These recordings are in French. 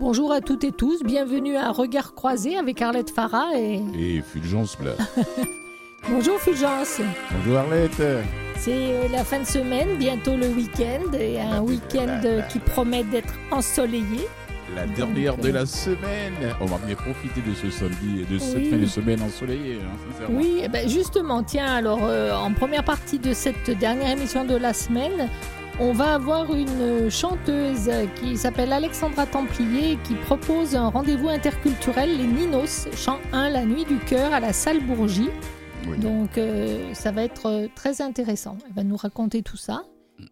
Bonjour à toutes et tous, bienvenue à Regard croisé avec Arlette Farah et... Et Fulgence Blas. Bonjour Fulgence. Bonjour Arlette. C'est euh, la fin de semaine, bientôt le week-end, et un week-end qui promet d'être ensoleillé. La dernière de la semaine. On va bien profiter de ce samedi et de cette Oui. fin de semaine ensoleillée, hein, sincèrement. Oui, eh ben justement, tiens, alors euh, en première partie de cette dernière émission de la semaine, on va avoir une chanteuse qui s'appelle Alexandra Templier qui propose un rendez-vous interculturel, les Ninos, chant 1, la nuit du cœur à la salle Bourgie. Oui. Donc euh, ça va être euh, très intéressant. Elle va nous raconter tout ça.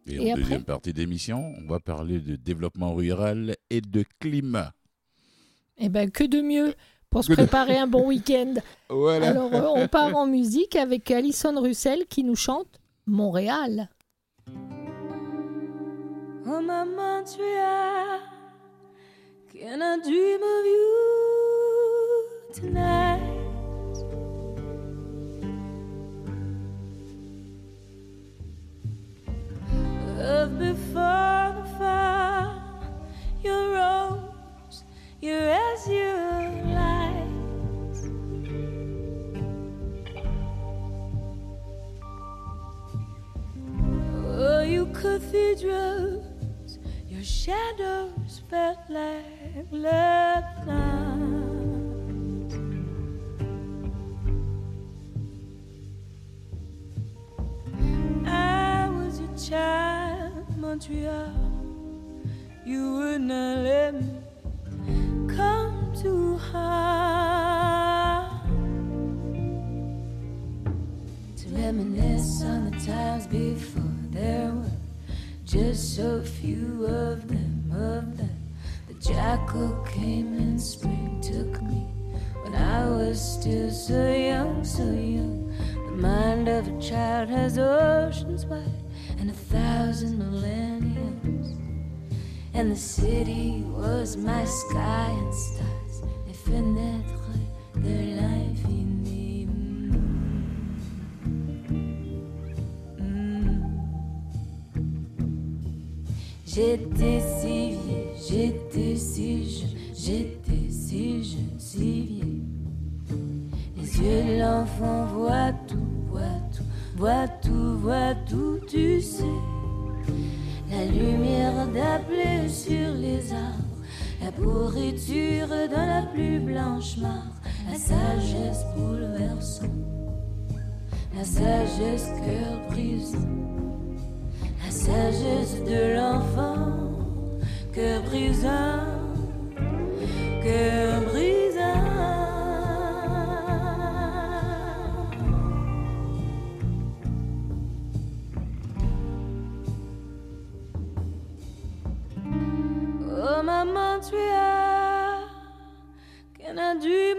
Et, et en après deuxième partie d'émission, on va parler de développement rural et de climat. Eh ben que de mieux pour se préparer un bon week-end. Voilà. Alors euh, on part en musique avec Alison Russell qui nous chante Montréal. Oh my Montreal, can I dream of you tonight? Love before the fire, your rose, your azure light. Oh, you cathedrals, your shadows felt like love lines. I was a child, Montreal. You would not let me come too high to reminisce on the times before there were just so few of them of them. The jackal came and spring took me when I was still so young, so young. The mind of a child has oceans wide and a thousand millenniums. And the city was my sky and stars, les fenêtres de l'infini. J'étais si vieux, j'étais si jeune, j'étais si jeune, si vieux. Les yeux de l'enfant voient tout, voient tout, voient tout, voient tout, tu sais. La lumière d'appeler sur les arbres, la pourriture dans la plus blanche mare, la sagesse bouleversante, la sagesse cœur brisant, sagesse de l'enfant, cœur brisant, cœur brisant. Oh, my Montreal, can I dream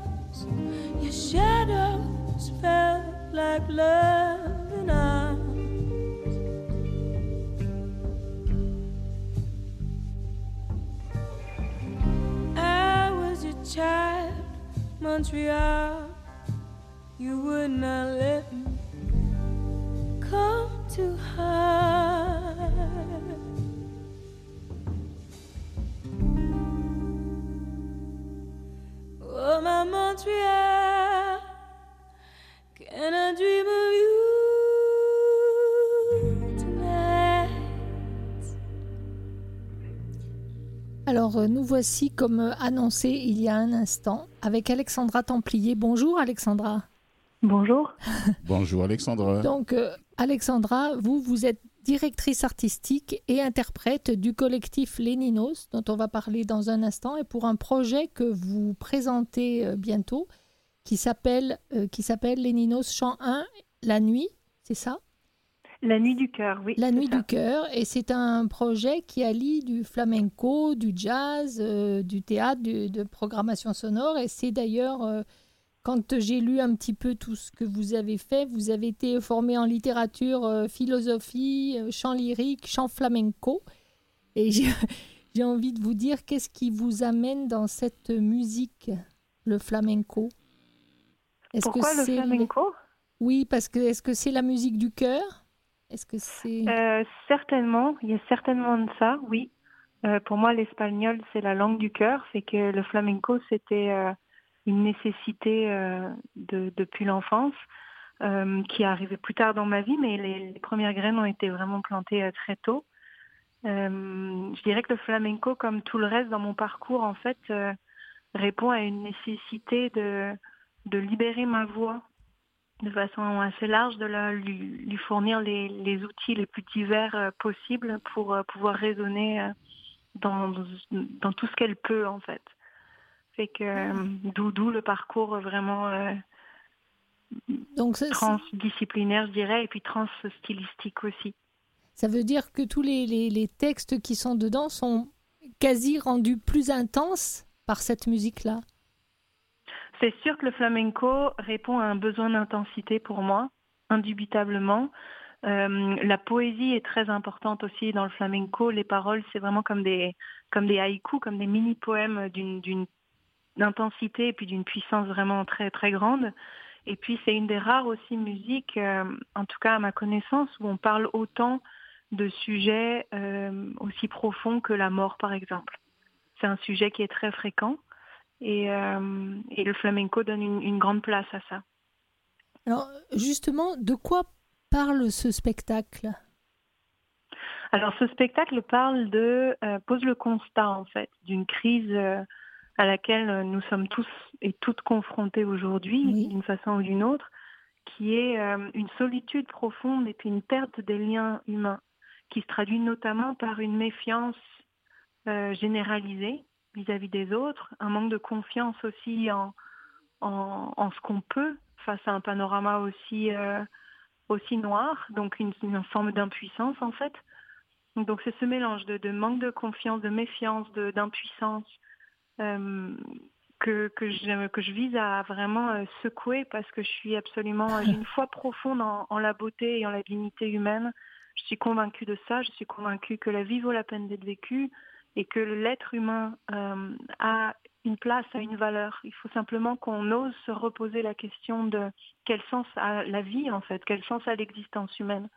Montreal. You would not let voici comme euh, annoncé il y a un instant avec Alexandra Templier. Bonjour Alexandra. Bonjour. Bonjour Alexandra. Donc euh, Alexandra, vous vous êtes directrice artistique et interprète du collectif Léninos dont on va parler dans un instant et pour un projet que vous présentez euh, bientôt qui s'appelle euh, qui s'appelle Léninos Chant 1 la nuit, c'est ça? La nuit du cœur, oui. La nuit ça. du cœur, et c'est un projet qui allie du flamenco, du jazz, euh, du théâtre, du- de programmation sonore, et c'est d'ailleurs euh, quand j'ai lu un petit peu tout ce que vous avez fait, vous avez été formé en littérature, euh, philosophie, chant lyrique, chant flamenco. Et j'ai envie de vous dire, qu'est-ce qui vous amène dans cette musique, le flamenco? Est-ce Pourquoi le c'est flamenco? Oui, parce que est-ce que c'est la musique du cœur? Est-ce que c'est... Euh, Certainement, il y a certainement de ça, oui. Euh, pour moi, l'espagnol, c'est la langue du cœur. C'est que le flamenco, c'était euh, une nécessité euh, de, depuis l'enfance, euh, qui est arrivée plus tard dans ma vie, mais les, les premières graines ont été vraiment plantées euh, très tôt. Je dirais que le flamenco, comme tout le reste dans mon parcours, en fait, répond à une nécessité de, de libérer ma voix de façon assez large, de la, lui, lui fournir les, les outils les plus divers euh, possibles pour euh, pouvoir raisonner euh, dans, dans tout ce qu'elle peut, en fait. Fait que euh, d'où le parcours vraiment Donc transdisciplinaire, je dirais, et puis transstylistique aussi. ça veut dire que tous les, les- les textes qui sont dedans sont quasi rendus plus intenses par cette musique-là? C'est sûr que le flamenco répond à un besoin d'intensité pour moi, indubitablement. Euh, la poésie est très importante aussi dans le flamenco. Les paroles, c'est vraiment comme des, comme des haïkus, comme des mini-poèmes d'une, intensité et puis d'une puissance vraiment très, très grande. Et puis, c'est une des rares aussi musiques, euh, en tout cas à ma connaissance, où on parle autant de sujets euh, aussi profonds que la mort, par exemple. C'est un sujet qui est très fréquent. Et, euh, et le flamenco donne une, une grande place à ça. Alors justement, de quoi parle ce spectacle? Alors ce spectacle parle de euh, pose le constat en fait d'une crise euh, à laquelle nous sommes tous et toutes confrontés aujourd'hui Oui. d'une façon ou d'une autre, qui est euh, une solitude profonde et une perte des liens humains, qui se traduit notamment par une méfiance généralisée vis-à-vis des autres, un manque de confiance aussi en, en, ce qu'on peut face à un panorama aussi euh, aussi noir, donc une, une forme d'impuissance en fait. Donc c'est ce mélange de, de manque de confiance, de méfiance, d'impuissance euh, que, que, je, que je vise à vraiment euh, secouer parce que je suis absolument, une foi profonde en la beauté et en la dignité humaine. Je suis convaincue de ça, je suis convaincue que la vie vaut la peine d'être vécue et que l'être humain euh, a une place, a une valeur. Il faut simplement qu'on ose se reposer la question de quel sens a la vie en fait, quel sens a l'existence humaine.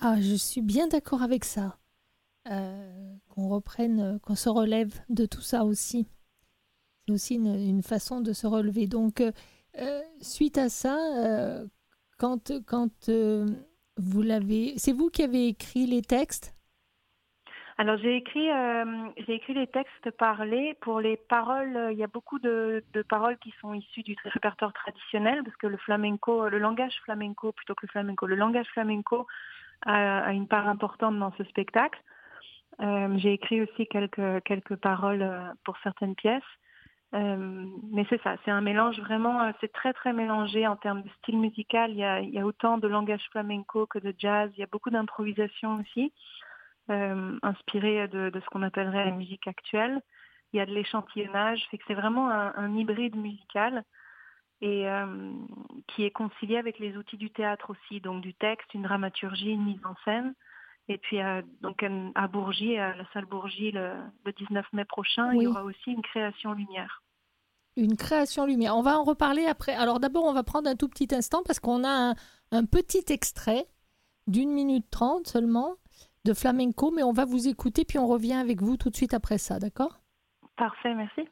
Ah, je suis bien d'accord avec ça. Euh, qu'on reprenne, euh, qu'on se relève de tout ça aussi. C'est aussi une, façon de se relever. Donc, suite à ça, quand, quand vous l'avez... C'est vous qui avez écrit les textes? Alors j'ai écrit, euh, j'ai écrit les textes parlés. Pour les paroles, euh, il y a beaucoup de, de paroles qui sont issues du répertoire traditionnel parce que le flamenco, le langage flamenco plutôt que le flamenco, le langage flamenco a, a une part importante dans ce spectacle. Euh, j'ai écrit aussi quelques quelques paroles euh, pour certaines pièces. Euh, mais c'est ça, c'est un mélange vraiment, euh, c'est très très mélangé en termes de style musical. Il y a, il y a autant de langage flamenco que de jazz. Il y a beaucoup d'improvisation aussi euh, inspiré de, de ce qu'on appellerait la musique actuelle. Il y a de l'échantillonnage, fait que c'est vraiment un, un hybride musical et euh, qui est concilié avec les outils du théâtre aussi, donc du texte, une dramaturgie, une mise en scène. Et puis euh, donc à Bourgie, à la salle Bourgie, le, le 19 mai prochain, il y aura aussi une création lumière. Une création lumière. On va en reparler après. Alors d'abord, on va prendre un tout petit instant parce qu'on a un, un petit extrait d'une minute trente seulement de flamenco, mais on va vous écouter puis on revient avec vous tout de suite après ça, d'accord? Parfait, merci.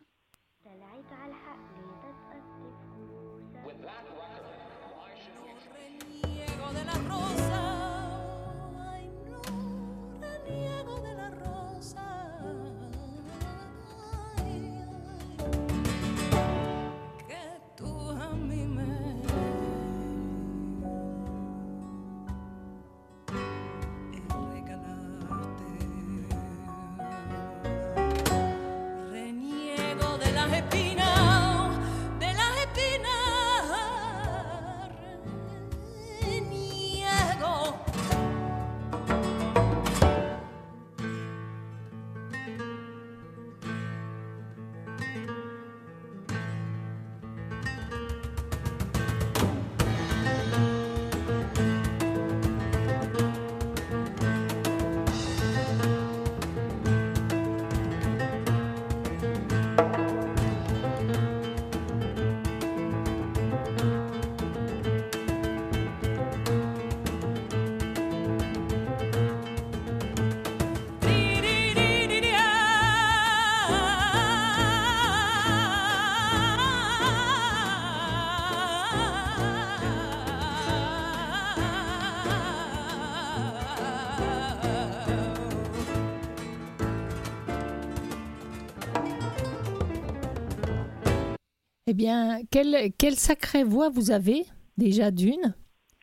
Eh bien, quelle, quelle sacrée voix vous avez, déjà d'une.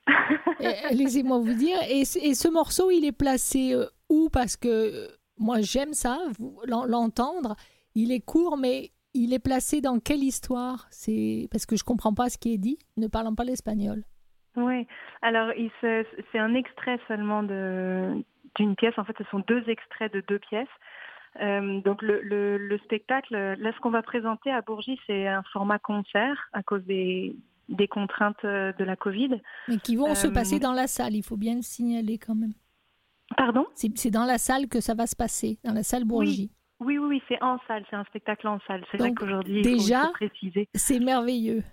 Laissez-moi vous dire. Et, ce morceau, il est placé euh, où? Parce que euh, moi, j'aime ça, l'entendre. Il est court, mais il est placé dans quelle histoire? C'est Parce que je comprends pas ce qui est dit, ne parlant pas l'espagnol. Oui, alors c'est un extrait seulement d'une pièce. En fait, ce sont deux extraits de deux pièces. Euh, donc le, le, le spectacle, là, ce qu'on va présenter à Bourgie, c'est un format concert à cause des, des contraintes euh, de la Covid. Mais qui vont se Euh, passer dans la salle, il faut bien le signaler quand même. Pardon? C'est dans la salle que ça va se passer, dans la salle Bourgie. Oui, oui, oui, c'est en salle, c'est un spectacle en salle. C'est vrai qu'aujourd'hui, déjà. C'est merveilleux.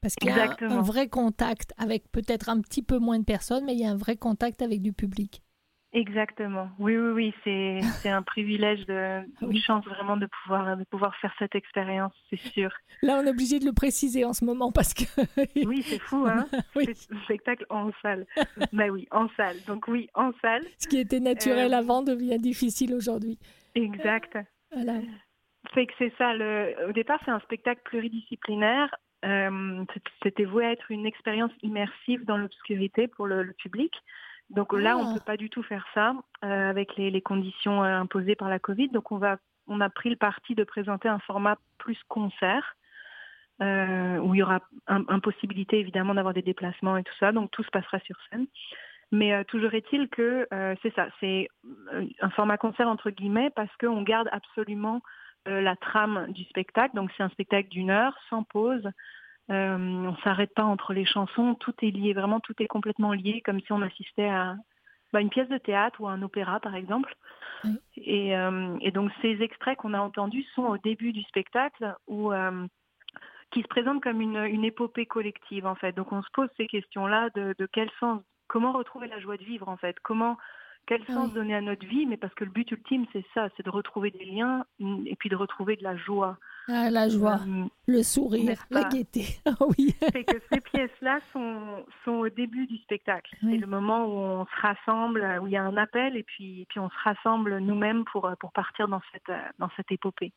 Parce qu'il y a un- vrai contact avec peut-être un petit peu moins de personnes, mais il y a un vrai contact avec du public. Exactement. Oui, oui, oui, c'est c'est un privilège, de, une chance vraiment de pouvoir de pouvoir faire cette expérience, c'est sûr. Là, on est obligé de le préciser en ce moment parce que. Oui, c'est fou, hein Oui. C'est un spectacle en salle. bah oui, en salle. Donc oui, en salle. Ce qui était naturel Euh, avant devient difficile aujourd'hui. Exact. Voilà. Fait que c'est ça. Le... Au départ, c'est un spectacle pluridisciplinaire. Euh, C'était voué à être une expérience immersive dans l'obscurité pour le, le public. Donc là, on Ah. ne peut pas du tout faire ça euh, avec les, les conditions euh, imposées par la Covid. Donc on, va, on a pris le parti de présenter un format plus concert. euh, où il y aura impossibilité évidemment d'avoir des déplacements et tout ça, donc tout se passera sur scène. Mais euh, toujours est-il que euh, c'est ça, c'est un format concert entre guillemets parce qu'on garde absolument euh, la trame du spectacle. Donc c'est un spectacle d'une heure, sans pause. Euh, on s'arrête pas entre les chansons, tout est lié, vraiment tout est complètement lié, comme si on assistait à bah, une pièce de théâtre ou à un opéra par exemple. Et, euh, et donc ces extraits qu'on a entendus sont au début du spectacle où euh, qui se présentent comme une, une épopée collective en fait. Donc on se pose ces questions-là de, de quel sens, comment retrouver la joie de vivre en fait, comment quel sens oui. donner à notre vie, mais parce que le but ultime c'est ça, c'est de retrouver des liens mm, et puis de retrouver de la joie. Ah, la joie, Euh, le sourire, la gaieté. Ah oui. c'est que ces pièces-là sont, sont au début du spectacle. Oui. C'est le moment où on se rassemble, où il y a un appel et puis, puis on se rassemble nous-mêmes pour, pour partir dans cette, euh, dans cette épopée.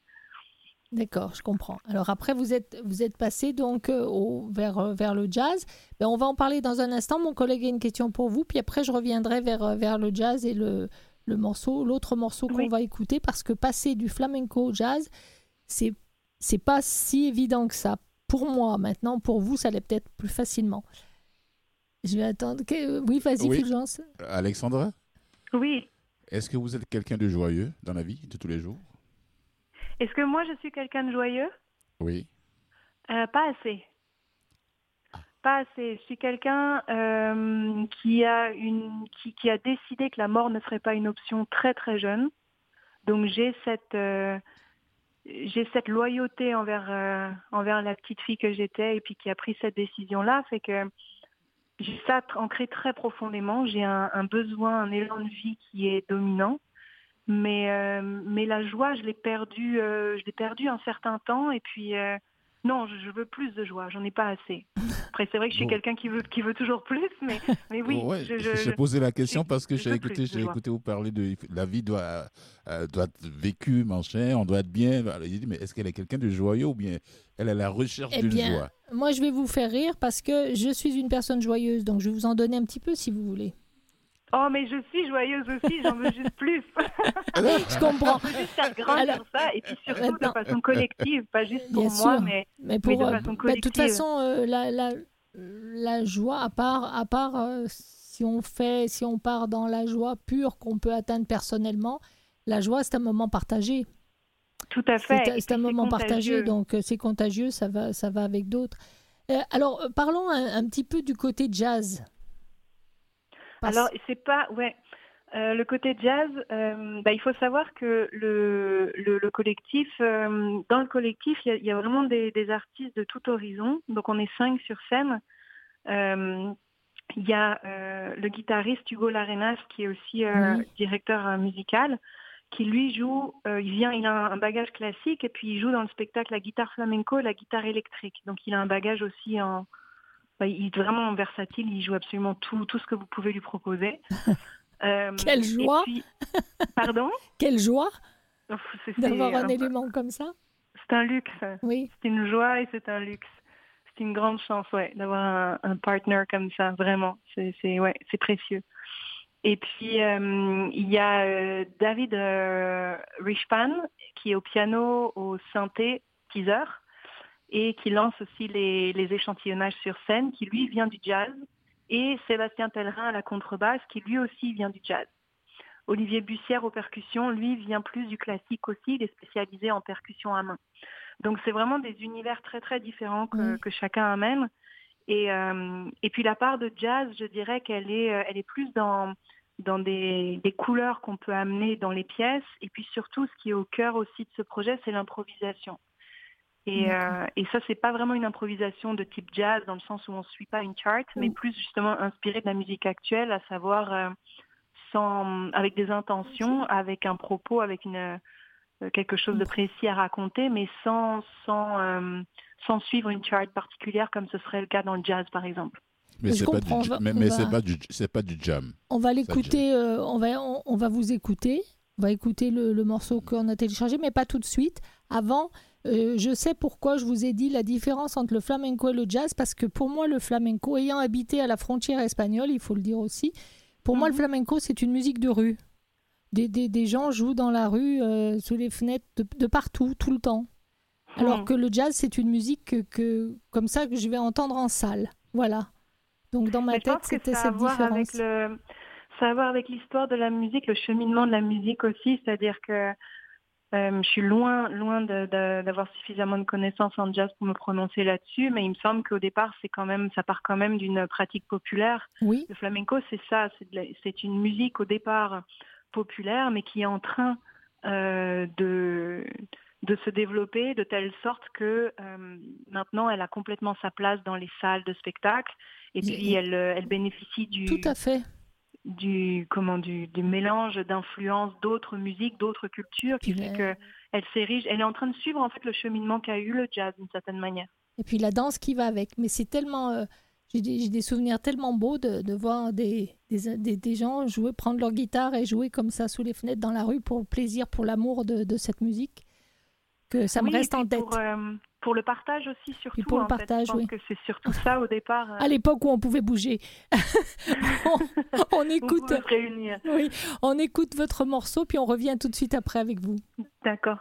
D'accord, je comprends. Alors après, vous êtes, vous êtes passé donc euh, au, vers, euh, vers le jazz. Ben, on va en parler dans un instant. Mon collègue a une question pour vous, puis après je reviendrai vers, euh, vers le jazz et le, le morceau, l'autre morceau qu'on Oui. va écouter, parce que passer du flamenco au jazz, c'est c'est pas si évident que ça. Pour moi, maintenant, pour vous, ça l'est peut-être plus facilement. Je vais attendre. que- Oui, vas-y, Oui. Fulgence. Alexandra, Oui. est-ce que vous êtes quelqu'un de joyeux dans la vie de tous les jours? Est-ce que moi je suis quelqu'un de joyeux? Oui. Euh, Pas assez. Pas assez. Je suis quelqu'un euh, qui a une qui, qui a décidé que la mort ne serait pas une option très très jeune. Donc j'ai cette euh, j'ai cette loyauté envers envers la petite fille que j'étais et puis qui a pris cette décision là, fait que j'ai ça ancré très profondément. J'ai un, un besoin, un élan de vie qui est dominant. Mais euh, mais la joie, je l'ai perdue, euh, je l'ai perdue un certain temps et puis euh, non, je, je veux plus de joie, j'en ai pas assez. Après, c'est vrai que je suis Bon. quelqu'un qui veut, qui veut toujours plus, mais, mais oui, Ouais, je, j'ai posé la question parce que j'ai écouté, j'ai écouté vous parler de la vie doit, euh, doit être vécue, machin, on doit être bien. Alors, il dit, mais est-ce qu'elle est quelqu'un de joyeux ou bien elle est à la recherche Eh d'une bien, joie? Moi, je vais vous faire rire parce que je suis une personne joyeuse, donc je vais vous en donner un petit peu si vous voulez. Oh, mais je suis joyeuse aussi, j'en veux juste plus. Je comprends. juste faire grandir Alors, ça, et puis surtout maintenant- de façon collective, pas juste pour Bien moi, sûr. mais Mais pour, Oui, de euh, façon bah, de toute collective. façon, euh, la, la, la joie, à part, à part euh, si on fait, si on part dans la joie pure qu'on peut atteindre personnellement, la joie c'est un moment partagé. tout à fait. C'est un- moment partagé, donc euh, c'est contagieux, ça va, ça va avec d'autres. Euh, alors, parlons un, un petit peu du côté jazz. Alors, c'est pas. Ouais. Euh, le côté jazz, euh, bah, il faut savoir que le, le, le collectif, euh, dans le collectif, il y a, il y a vraiment des, des artistes de tout horizon. Donc, on est cinq sur scène. Euh, il y a euh, le guitariste Hugo Larenas, qui est aussi euh, Oui. directeur musical, qui lui joue, euh, il vient, il a un bagage classique et puis il joue dans le spectacle la guitare flamenco et la guitare électrique. Donc il a un bagage aussi en, bah, il est vraiment versatile, il joue absolument tout, tout ce que vous pouvez lui proposer. Euh, Quelle joie puis- Pardon? Quelle joie d'avoir un un- élément comme ça. c'est un luxe. Oui. C'est une joie et c'est un luxe. C'est une grande chance, ouais, d'avoir un, un partner comme ça, vraiment. C'est, ouais, c'est précieux. Et puis, euh, il y a euh, David Rishpan, qui est au piano, au synthé, teaser, et qui lance aussi les, les échantillonnages sur scène, qui lui vient du jazz, et Sébastien Pellerin à la contrebasse, qui lui aussi vient du jazz. Olivier Bussière aux percussions, lui vient plus du classique aussi, il est spécialisé en percussion à main. Donc c'est vraiment des univers très très différents que, Oui. que chacun amène. Et, euh, et puis la part de jazz, je dirais qu'elle est, euh, elle est plus dans, dans des, des couleurs qu'on peut amener dans les pièces. Et puis surtout, ce qui est au cœur aussi de ce projet, c'est l'improvisation. Et, euh, et ça, c'est pas vraiment une improvisation de type jazz dans le sens où on suit pas une chart, mais plus justement inspiré de la musique actuelle, à savoir euh, sans, avec des intentions, avec un propos, avec une, euh, quelque chose de précis à raconter, mais sans, sans, euh, sans suivre une chart particulière comme ce serait le cas dans le jazz, par exemple. Mais c'est pas du, va- mais, mais va- pas du, c'est pas du jam. On va l'écouter, euh, on, va, on, on va vous écouter. On va écouter le, le morceau qu'on a téléchargé, mais pas tout de suite. Avant, euh, je sais pourquoi je vous ai dit la différence entre le flamenco et le jazz, parce que pour moi, le flamenco, ayant habité à la frontière espagnole, il faut le dire aussi, pour moi, le Mhm. flamenco, c'est une musique de rue. Des, des, des gens jouent dans la rue, euh, sous les fenêtres, de, de partout, tout le temps. Alors Hmm. que le jazz, c'est une musique que, que- comme ça que je vais entendre en salle. Voilà. Donc dans ma Mais tête, c'était cette différence. avec le, ça a à voir avec l'histoire de la musique, le cheminement de la musique aussi, c'est-à-dire que je suis loin, loin d'avoir suffisamment de connaissances en jazz pour me prononcer là-dessus, mais il me semble qu'au départ, c'est quand même, ça part quand même d'une pratique populaire. Oui, Le flamenco, c'est ça, c'est une musique au départ populaire, mais qui est en train euh, de de se développer de telle sorte que euh, maintenant elle a complètement sa place dans les salles de spectacle et puis elle, euh, elle bénéficie du, tout à fait. Du comment du, du mélange d'influences d'autres musiques, d'autres cultures qui fait que elle s'érige, elle est en train de suivre en fait le cheminement qu'a eu le jazz d'une certaine manière. Et puis la danse qui va avec. Mais c'est tellement. euh, j'ai des, souvenirs tellement beaux de, de voir des, des, des- des gens jouer, prendre leur guitare et jouer comme ça sous les fenêtres dans la rue pour le plaisir, pour l'amour de, de cette musique, que ça me Oui, reste en tête. Pour, euh, pour le partage aussi surtout. pour le en fait. partage, Je pense oui. que c'est surtout ça au départ. euh, À l'époque où on pouvait bouger. on, écoute, réunir. oui, on écoute votre morceau, puis on revient tout de suite après avec vous. D'accord.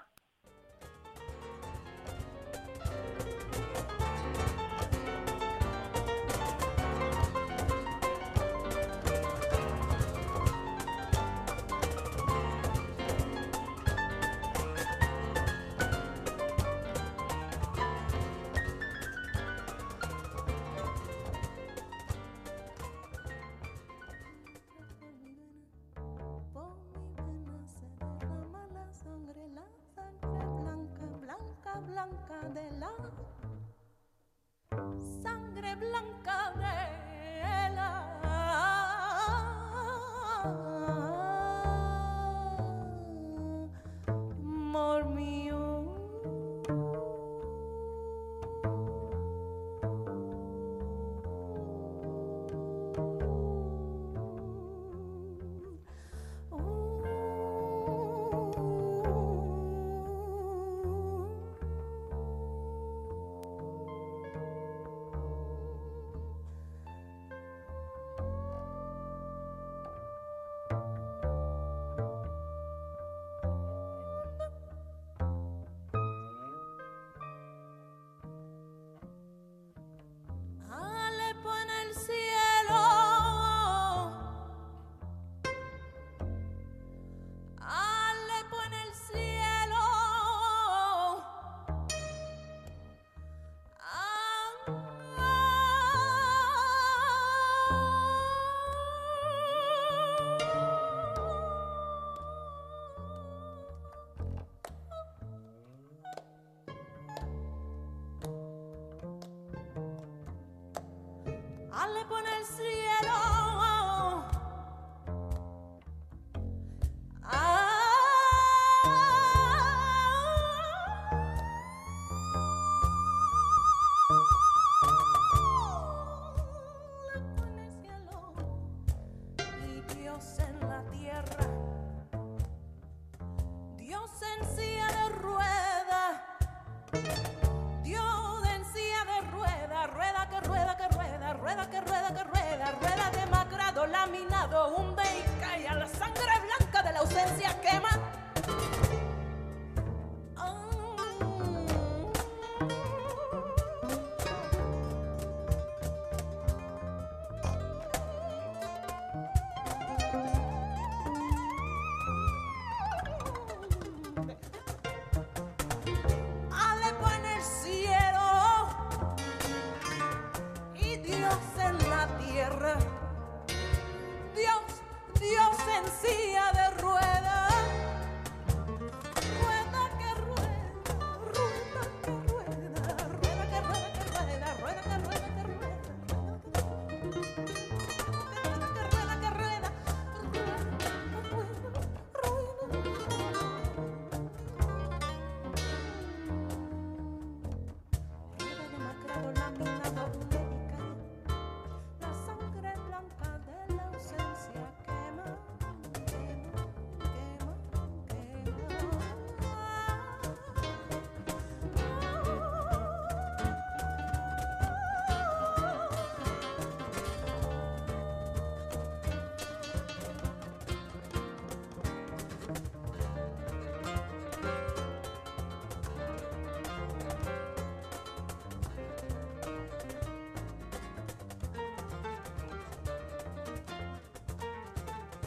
Alepo en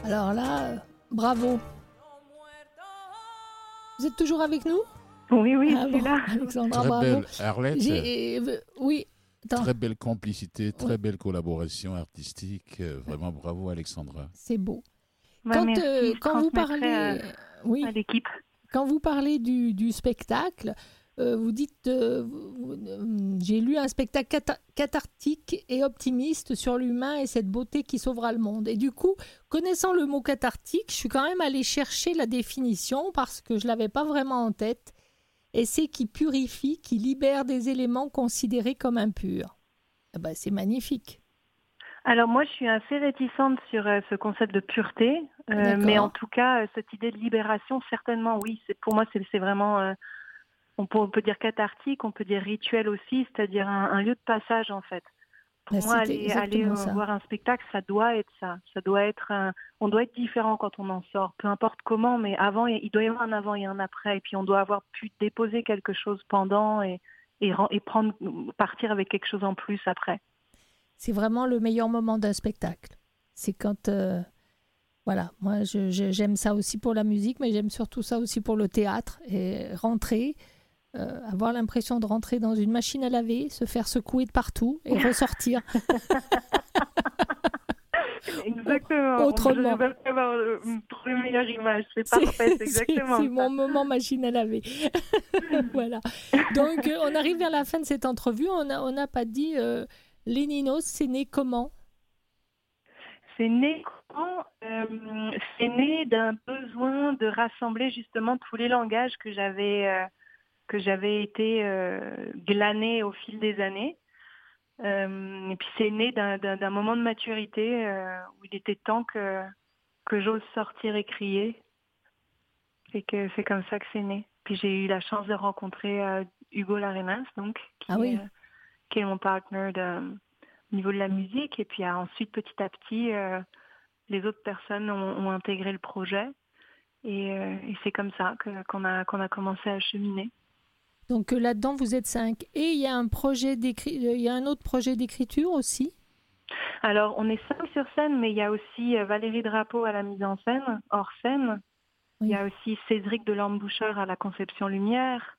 Alors là, euh, bravo. Vous êtes toujours avec nous? Oui, oui, Ah je suis bon, là. Alexandra, Très bravo. belle, Arlette. Euh, oui, attends, Très belle complicité, très belle collaboration artistique. Euh, Vraiment bravo Alexandra. c'est beau. Bah, Quand, merci, euh, quand vous parlez, à- oui, à l'équipe. quand vous parlez du, du spectacle, euh, vous dites, euh, vous- euh, j'ai lu un spectacle cathartique et optimiste sur l'humain et cette beauté qui sauvera le monde. Et du coup, connaissant le mot cathartique, je suis quand même allée chercher la définition parce que je l'avais pas vraiment en tête. Et c'est qui purifie, qui libère des éléments considérés comme impurs. Eh ben, c'est magnifique. Alors moi, je suis assez réticente sur euh, ce concept de pureté, euh, mais en tout cas, euh, cette idée de libération, certainement, oui. C'est pour moi, c'est vraiment, on, peut, on peut dire cathartique, on peut dire rituel aussi, c'est-à-dire un, un lieu de passage en fait. Pour Bah, moi, aller, euh, voir un spectacle, ça doit être ça. Ça doit être, un- on doit être différent quand on en sort, peu importe comment, mais avant, il doit y avoir un avant et un après, et puis on doit avoir pu déposer quelque chose pendant et et, ren- et prendre, partir avec quelque chose en plus après. C'est vraiment le meilleur moment d'un spectacle. C'est quand... euh, voilà, moi j'aime ça aussi pour la musique, mais j'aime surtout ça aussi pour le théâtre. Et rentrer, euh, avoir l'impression de rentrer dans une machine à laver, se faire secouer de partout et ressortir. Exactement. Autrement. Je vais avoir euh, meilleure image. C'est parfait, exactement c'est mon moment machine à laver. voilà. Donc euh, on arrive vers la fin de cette entrevue. On n'a on n'a pas dit euh, Léninos, c'est né comment? C'est né comment? Euh, C'est né d'un besoin de rassembler justement tous les langages que j'avais euh, que j'avais été euh, glané au fil des années. Euh, et puis c'est né d'un- moment de maturité euh, où il était temps que que j'ose sortir et crier. Et que c'est comme ça que c'est né. Puis j'ai eu la chance de rencontrer euh, Hugo Larenas, donc, qui, Ah oui. euh, qui est mon partner de, au niveau de la musique. Et puis euh, ensuite, petit à petit, euh, les autres personnes ont, ont intégré le projet. Et, euh, et c'est comme ça qu'on a, qu'on a commencé à cheminer. Donc euh, là-dedans, vous êtes cinq. Et il y a un projet d'écrit, euh, il y a un autre projet d'écriture aussi? Alors, on est cinq sur scène, mais il y a aussi euh, Valérie Drapeau à la mise en scène, hors scène. Il y a aussi Cédric Delorme-Boucheur à la conception lumière.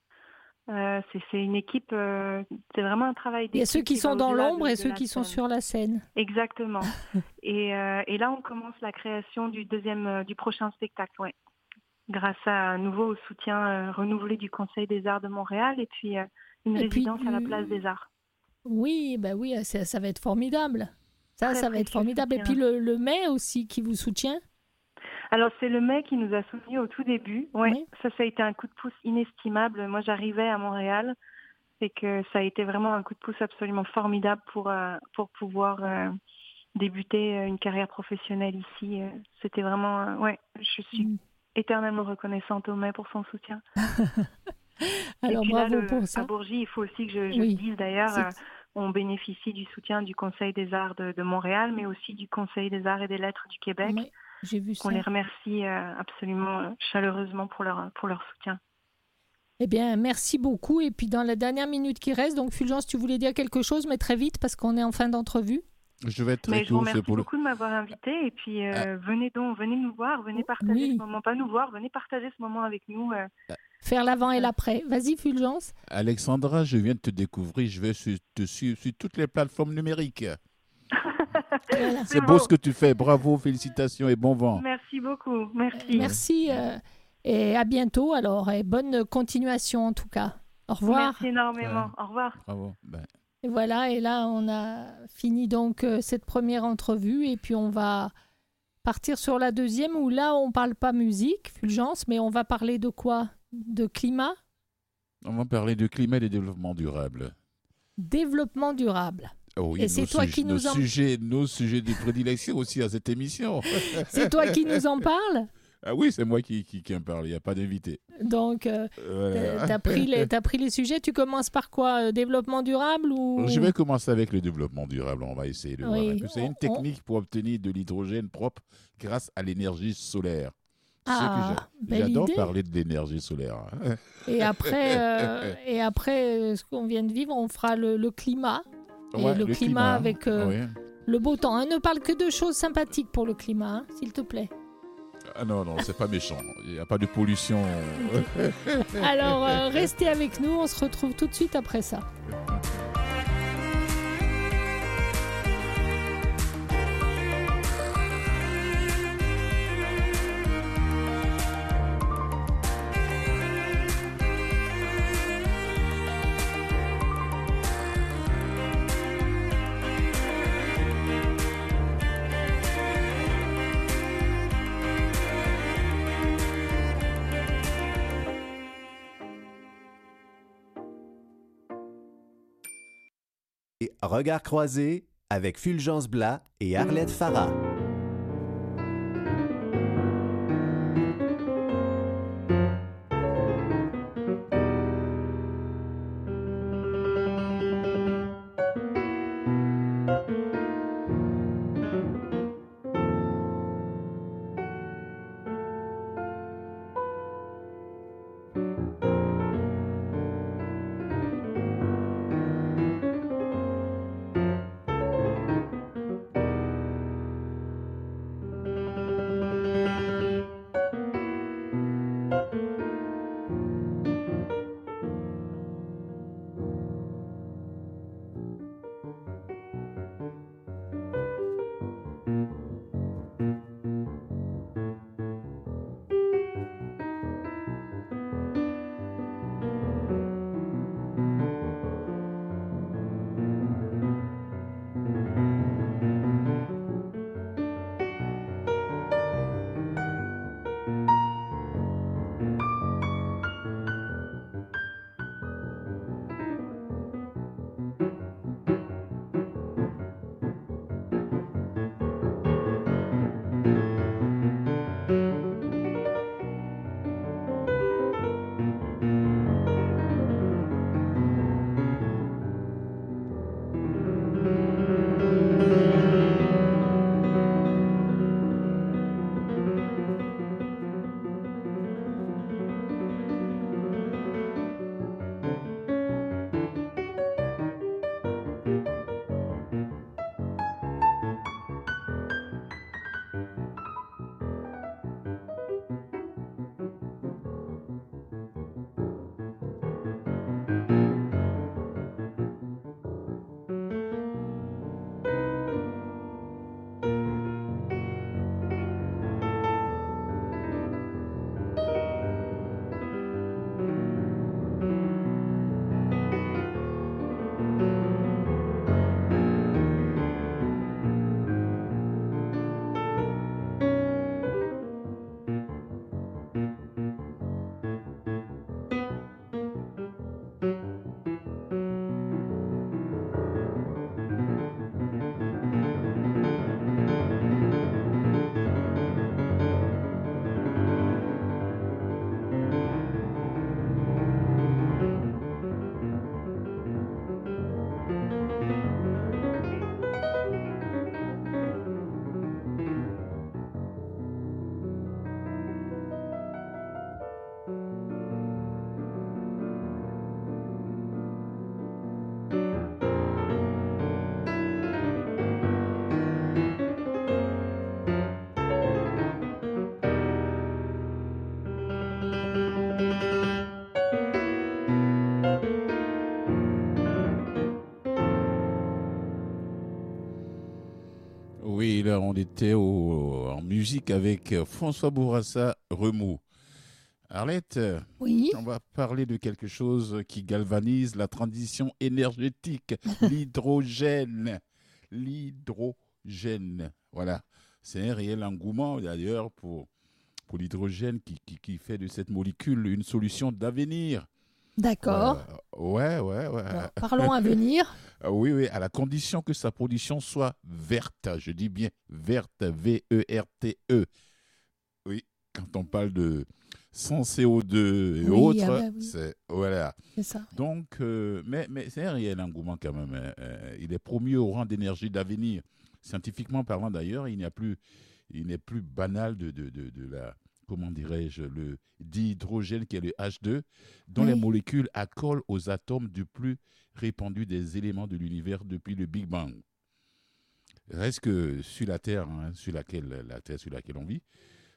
Euh, c'est une équipe, euh, c'est vraiment un travail d'équipe. Il y a ceux qui sont dans l'ombre de- et de ceux qui sont sur la scène. Exactement. et, euh, et là, on commence la création du deuxième, du prochain spectacle, ouais. Grâce à un nouveau soutien euh, renouvelé du Conseil des Arts de Montréal et puis euh, une Et puis résidence à la Place des Arts. Oui, ben oui, ça, ça va être formidable. Ça, Très ça va être formidable. Et puis le, le mai aussi qui vous soutient. Alors c'est le mec qui nous a soutenus au tout début. Ouais, Oui. ça, ça a été un coup de pouce inestimable. Moi, j'arrivais à Montréal et que ça a été vraiment un coup de pouce absolument formidable pour euh, pour pouvoir euh, débuter euh, une carrière professionnelle ici. Euh, C'était vraiment, euh, ouais, je suis Mm. Éternellement reconnaissante au mai pour son soutien. Alors et puis là, bravo le- pour à ça. Bourgie, il faut aussi que je, je Oui. le dise d'ailleurs. Euh, on bénéficie du soutien du Conseil des Arts de, de Montréal, mais aussi du Conseil des Arts et des Lettres du Québec. Oui, J'ai vu ça. On les remercie euh, absolument euh, chaleureusement pour leur, pour leur soutien. Eh bien, merci beaucoup. Et puis dans la dernière minute qui reste, donc Fulgence, tu voulais dire quelque chose, mais très vite parce qu'on est en fin d'entrevue. Je vais être Mais très je vous court, c'est remercie pour le... beaucoup de m'avoir invité et puis euh, venez donc, venez nous voir, venez partager Oui. ce moment, pas nous voir, venez partager ce moment avec nous. euh. Faire l'avant et l'après. Vas-y, Fulgence. Alexandra, je viens de te découvrir, je vais su- te suivre sur toutes les plateformes numériques. Voilà. C'est beau ce que tu fais, bravo, félicitations et bon vent. Merci beaucoup, merci. Merci euh, et à bientôt alors et bonne continuation en tout cas. Au revoir. Merci énormément. Au revoir. Bravo. Ben, Et voilà, et là on a fini donc euh, cette première entrevue et puis on va partir sur la deuxième où là on parle pas musique, Fulgence, mais on va parler de quoi? De climat, on va parler de climat et de développement durable. développement durable. Oh oui, Et c'est toi qui nos nous en- sujets, nos sujets de prédilection aussi à cette émission. C'est toi qui nous en parles? Ah oui, c'est moi qui, qui, qui en parle, il n'y a pas d'invité. Donc euh, Voilà. t'as pris, les- t'as pris les sujets, tu commences par quoi euh, Développement durable ou? Je vais commencer avec le développement durable. On va essayer de Oui, voir. C'est une technique pour obtenir de l'hydrogène propre grâce à l'énergie solaire. Ah, J'adore parler de l'énergie solaire. Et après, euh, et après euh, ce qu'on vient de vivre, on fera le, le climat. Et le climat avec, euh, oui. Le beau temps. hein. Ne parle que de choses sympathiques pour le climat, hein, s'il te plaît. Ah non, non, c'est pas méchant. Il n'y a pas de pollution. Alors, euh, restez avec nous. On se retrouve tout de suite après ça. Et Regard croisé avec Fulgence Blas et Arlette Farah. On était au- en musique avec euh, François Bourassa Remou. Arlette, Oui. on va parler de quelque chose qui galvanise la transition énergétique, l'hydrogène. L'hydrogène. Voilà. C'est un réel engouement d'ailleurs pour, pour l'hydrogène qui, qui, qui fait de cette molécule une solution d'avenir. D'accord. Euh, ouais, ouais, ouais. Alors, parlons à venir. Ah Oui, oui, à la condition que sa production soit verte. Je dis bien verte, V-E-R-T-E. Oui, quand on parle de sans CO2 et Oui, autres, ah bah oui. c'est voilà. C'est ça. Donc, euh, mais, mais c'est un réel engouement quand même. hein. Euh, il est promu au rang d'énergie d'avenir. Scientifiquement parlant d'ailleurs, il n'y a plus, il n'est plus banal de, de, de, de la, comment dirais-je, le dihydrogène qui est le H2, dont Oui. les molécules accolent aux atomes du plus répandu des éléments de l'univers depuis le Big Bang. Reste que sur la terre, hein, sur laquelle la terre sur laquelle on vit,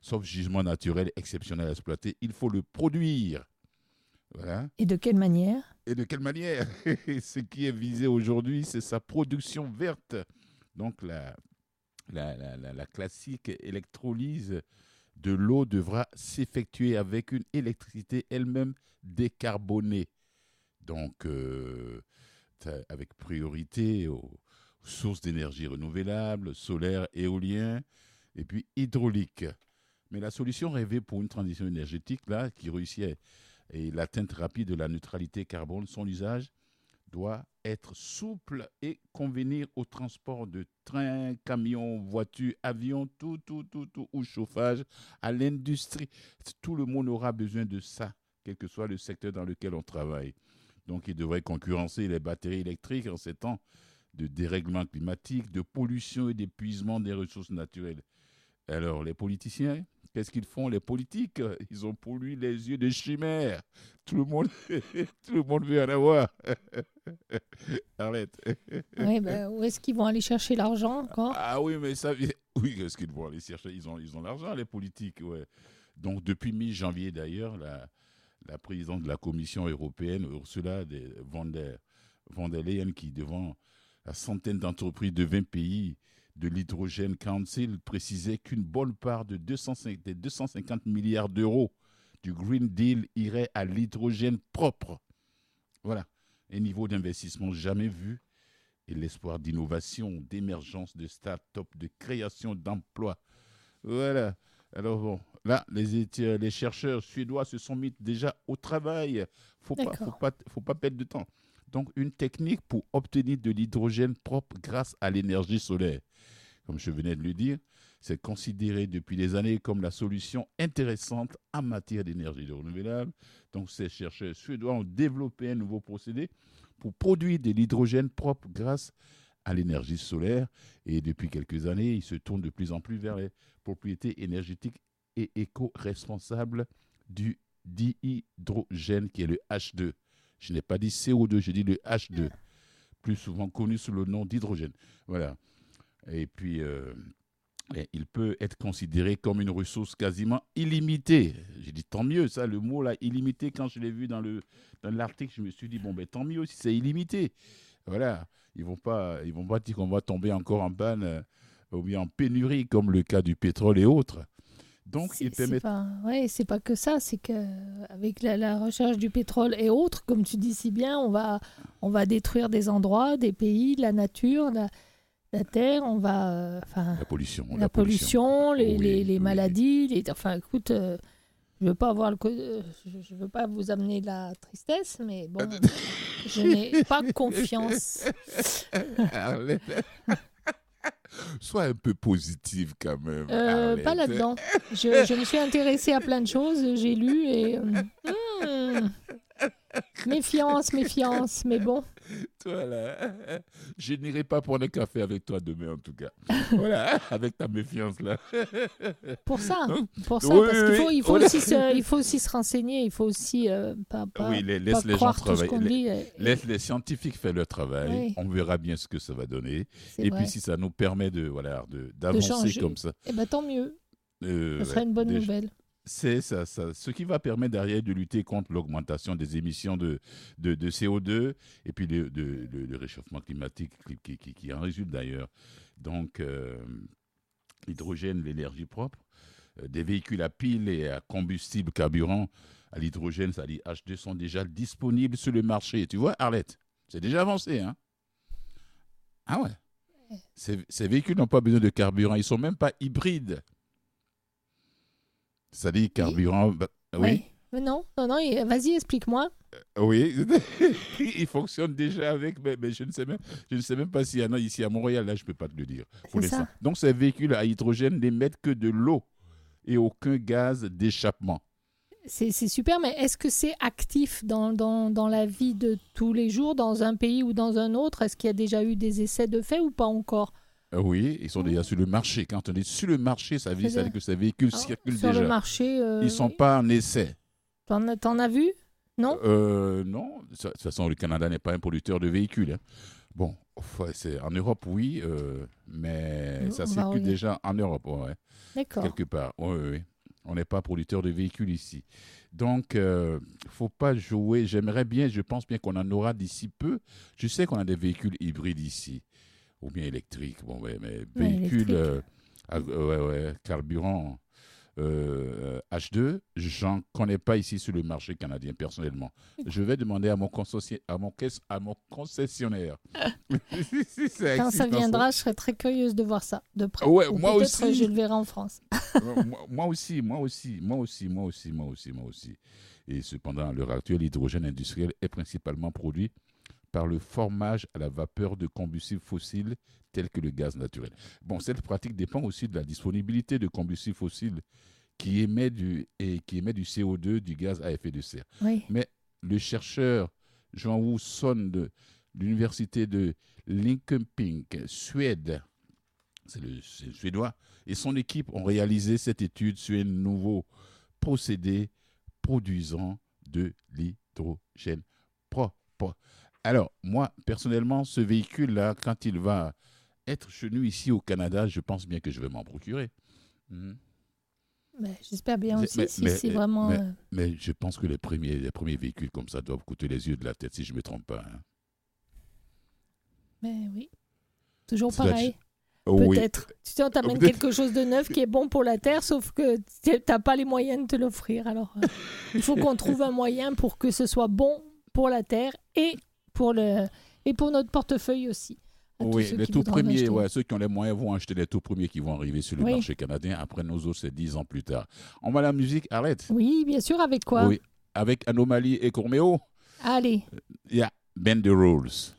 sauf jugement naturel exceptionnel à exploiter, il faut le produire. Voilà. Et de quelle manière? Et de quelle manière? Ce qui est visé aujourd'hui, c'est sa production verte. Donc la, la, la- la- la classique électrolyse de l'eau devra s'effectuer avec une électricité elle-même décarbonée. Donc euh, avec priorité aux sources d'énergie renouvelables, solaire, éolien et puis hydraulique. Mais la solution rêvée pour une transition énergétique, là, qui réussit et l'atteinte rapide de la neutralité carbone, son usage doit être souple et convenir au transport de trains, camions, voitures, avions, tout, tout, tout, tout, ou chauffage, à l'industrie. Tout le monde aura besoin de ça, quel que soit le secteur dans lequel on travaille. Donc, il devrait concurrencer les batteries électriques en ces temps de dérèglement climatique, de pollution et d'épuisement des ressources naturelles. Alors, les politiciens, qu'est-ce qu'ils font Les politiques, ils ont pour lui les yeux de chimère. Tout le monde, tout le monde veut en avoir. Arlette. Oui, ben, Où est-ce qu'ils vont aller chercher l'argent encore? Ah oui, mais ça, oui, qu'est-ce qu'ils vont aller chercher? Ils ont, ils ont l'argent, les politiques, ouais. Donc, depuis mi-janvier, d'ailleurs, la, la présidente de la Commission européenne, Ursula von der, von der Leyen, qui, devant la centaine d'entreprises de 20 pays de l'Hydrogène Council, précisait qu'une bonne part de 250, des 250 milliards d'euros du Green Deal irait à l'hydrogène propre. Voilà, un niveau d'investissement jamais vu et l'espoir d'innovation, d'émergence de start-up, de création d'emplois. Voilà. Alors bon, là, les, éti- les chercheurs suédois se sont mis déjà au travail. Faut pas, faut pas, faut pas perdre de temps. Donc, une technique pour obtenir de l'hydrogène propre grâce à l'énergie solaire. Comme je venais de le dire, c'est considéré depuis des années comme la solution intéressante en matière d'énergie renouvelable. Donc, ces chercheurs suédois ont développé un nouveau procédé pour produire de l'hydrogène propre grâce à l'énergie solaire. Et depuis quelques années, ils se tournent de plus en plus vers les propriétés énergétiques et éco-responsables du dihydrogène, qui est le H2. Je n'ai pas dit CO2, j'ai dit le H2, plus souvent connu sous le nom d'hydrogène. Voilà. Et puis, euh, et il peut être considéré comme une ressource quasiment illimitée. J'ai dit tant mieux, ça, le mot là, illimité, quand je l'ai vu dans le dans l'article, je me suis dit, bon, ben tant mieux si c'est illimité. Voilà, ils vont pas, vont pas dire qu'on va tomber encore en panne euh, ou bien en pénurie, comme le cas du pétrole et autres. Donc, c'est permettent. pas, ouais, c'est pas que ça, c'est que avec la, la recherche du pétrole et autres, comme tu dis si bien, on va, on va détruire des endroits, des pays, la nature, la, la terre, on va, euh, enfin, La pollution. la, pollution, les, Oui, les, les oui. maladies, les, enfin, écoute, euh, je veux pas avoir le, euh, je, je veux pas vous amener la tristesse, mais bon, je n'ai pas confiance. Sois un peu positive quand même. Euh, pas là-dedans. Je, je me suis intéressée à plein de choses, j'ai lu et. hmm, méfiance, méfiance, mais bon. Toi là, je n'irai pas prendre un café avec toi demain en tout cas. Voilà, avec ta méfiance là. Pour ça, Hein? pour ça, Oui, parce qu'il faut, il faut, aussi se, il faut aussi se renseigner, il faut aussi euh, pas, pas, oui, les- pas laisse les gens croire tout ce travailler. qu'on Les- dit. euh, Laisse les scientifiques faire leur travail. Oui. On verra bien ce que ça va donner. Et vrai. puis si ça nous permet de voilà de d'avancer comme ça. Eh ben, tant mieux, euh, ce serait une bonne déjà- nouvelle. C'est ça, ça, ce qui va permettre derrière de lutter contre l'augmentation des émissions de, de, de CO2 et puis le, de- le réchauffement climatique qui, qui- en résulte d'ailleurs. Donc, euh, l'hydrogène, l'énergie propre, euh, des véhicules à pile et à combustible carburant à l'hydrogène, c'est-à-dire H2, sont déjà disponibles sur le marché. Tu vois, Arlette, c'est déjà avancé. Hein? Ah ouais. Ces, ces véhicules n'ont pas besoin de carburant, ils sont même pas hybrides. C'est-à-dire carburant. oui. Mais non, non, non, vas-y, explique-moi. Oui, il fonctionne déjà avec, mais, mais je, ne sais même, je ne sais même pas s'il y en a ici à Montréal, là je ne peux pas te le dire. pour ça. Donc ces véhicules à hydrogène n'émettent que de l'eau et aucun gaz d'échappement. C'est super, mais est-ce que c'est actif dans, dans, dans la vie de tous les jours, dans un pays ou dans un autre? Est-ce qu'il y a déjà eu des essais de fait ou pas encore? Euh, Oui, ils sont déjà sur le marché. Quand on est sur le marché, ça veut dire, C'est ça veut ça. dire que ces véhicules Ah, circulent Sur déjà. le marché euh, Ils ne sont pas en essai. T'en as- t'en as vu? Non? Euh, non, de toute façon, le Canada n'est pas un producteur de véhicules. hein. Bon, c'est en Europe, oui, euh, mais On ça circule déjà en Europe, ouais, D'accord. quelque part. Oui, oui, oui. On n'est pas producteur de véhicules ici. Donc, il ne faut pas jouer. J'aimerais bien, je pense bien qu'on en aura d'ici peu. Je sais qu'on a des véhicules hybrides ici, ou bien électriques. Bon, ouais, mais véhicules électriques. euh, à- ouais, ouais, carburant euh, H2, j'en connais pas ici sur le marché canadien personnellement. Je vais demander à mon, à mon, caisse- à mon concessionnaire. Quand ça en viendra, je serais très curieuse de voir ça de près. Ouais, Ou moi aussi. je le verrai en France. Euh, moi, moi aussi, moi aussi, moi aussi, moi aussi, moi aussi, moi aussi. Et cependant, à l'heure actuelle, l'hydrogène industriel est principalement produit par le formage à la vapeur de combustibles fossiles tels que le gaz naturel. Bon, cette pratique dépend aussi de la disponibilité de combustibles fossiles qui émet du, et qui émet du CO2, du gaz à effet de serre. Oui. Le chercheur Jean Wousson de l'université de Linköping, Suède, c'est le, c'est le suédois, et son équipe ont réalisé cette étude sur un nouveau procédé produisant de l'hydrogène propre. Alors, moi, personnellement, ce véhicule-là, quand il va être chez nous ici au Canada, je pense bien que je vais m'en procurer. Mais J'espère bien Mais- aussi mais- si mais- c'est vraiment. mais- euh, Mais je pense que les premiers, les premiers véhicules comme ça doivent coûter les yeux de la tête, si je ne me trompe pas. hein. Mais oui. Toujours Ça doit pareil. Oui. Peut-être. Tu sais, on t'amène quelque chose de neuf qui est bon pour la terre, sauf que tu n'as pas les moyens de te l'offrir. Alors, euh, il faut qu'on trouve un moyen pour que ce soit bon pour la terre et pour, le, et pour notre portefeuille aussi. Oui, les tout premiers, ouais, ceux qui ont les moyens vont acheter les tout premiers qui vont arriver sur le Oui. marché canadien. Après, nous autres, c'est dix ans plus tard. On va à la musique, arrête. Oui, bien sûr, avec quoi? Oui, avec Anomalie et Corméo, Allez. il y a Bend the Rules.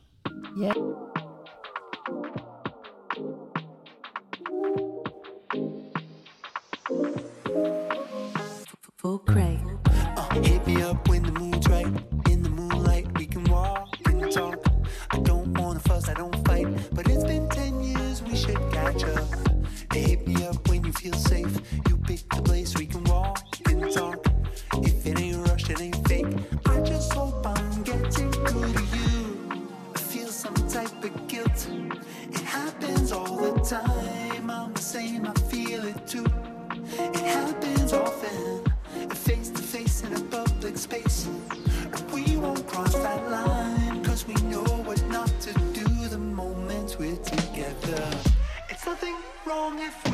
Yeah. Full. Uh, hit me up when the mood's feel safe. You pick the place we can walk and talk. If it ain't rushed, it ain't fake. I just hope I'm getting good to you. I feel some type of guilt. It happens all the time. I'm the same, I feel it too. It happens often, face to face in a public space. We won't cross that line, cause we know what not to do the moment we're together. It's nothing wrong if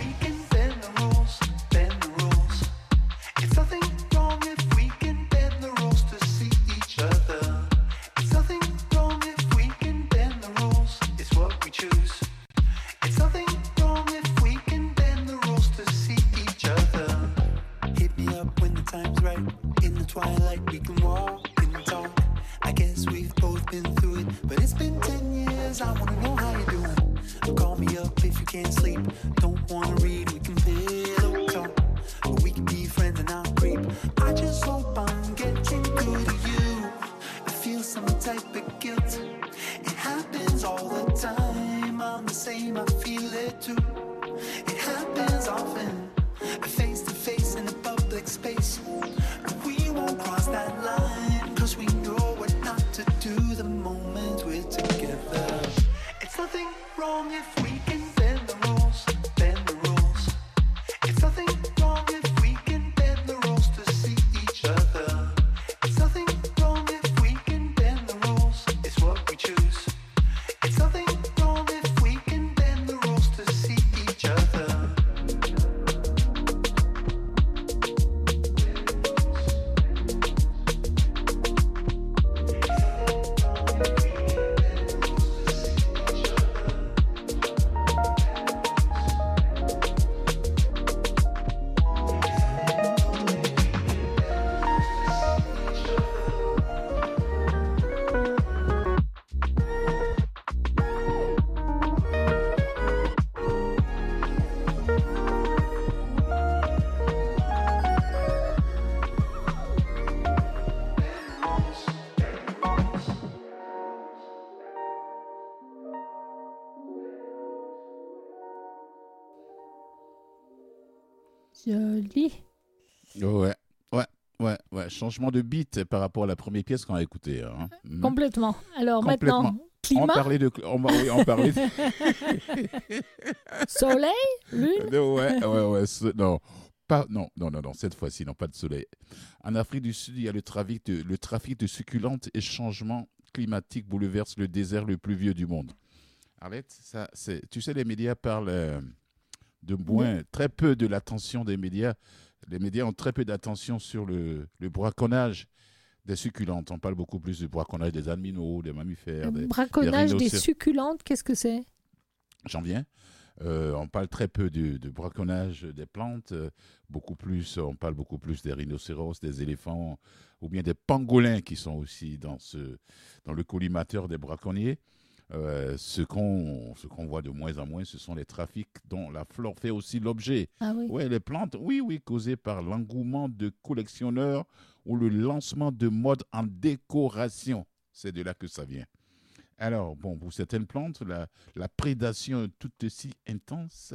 Joli. Ouais, ouais, ouais, ouais. Changement de beat par rapport à la première pièce qu'on a écoutée. hein. Mhm. Complètement. Alors Complètement. maintenant, On Climat, parlait de. On, oui, on parlait de- soleil, lune. ouais, ouais, ouais. ce- non. Pas, non, non, non, non, cette fois-ci, non, pas de soleil. En Afrique du Sud, il y a le trafic de, le trafic de succulentes et changement climatique bouleverse le désert le plus vieux du monde. Arlette, ça, c'est, tu sais, les médias parlent euh, de moins, très peu de l'attention des médias. Les médias ont très peu d'attention sur le, le braconnage des succulentes. On parle beaucoup plus du braconnage des animaux, des mammifères, des, Braconnage des succulentes, qu'est-ce que c'est? J'en viens. Euh, on parle très peu du, braconnage des plantes, euh, beaucoup plus, on parle beaucoup plus des rhinocéros, des éléphants, ou bien des pangolins qui sont aussi dans, ce, dans le collimateur des braconniers. Euh, ce qu'on ce qu'on voit de moins en moins, ce sont les trafics dont la flore fait aussi l'objet. Ah oui. Oui, les plantes, oui, oui, causées par l'engouement de collectionneurs ou le lancement de modes en décoration. C'est de là que ça vient. Alors, bon, pour certaines plantes, la, la prédation est tout aussi intense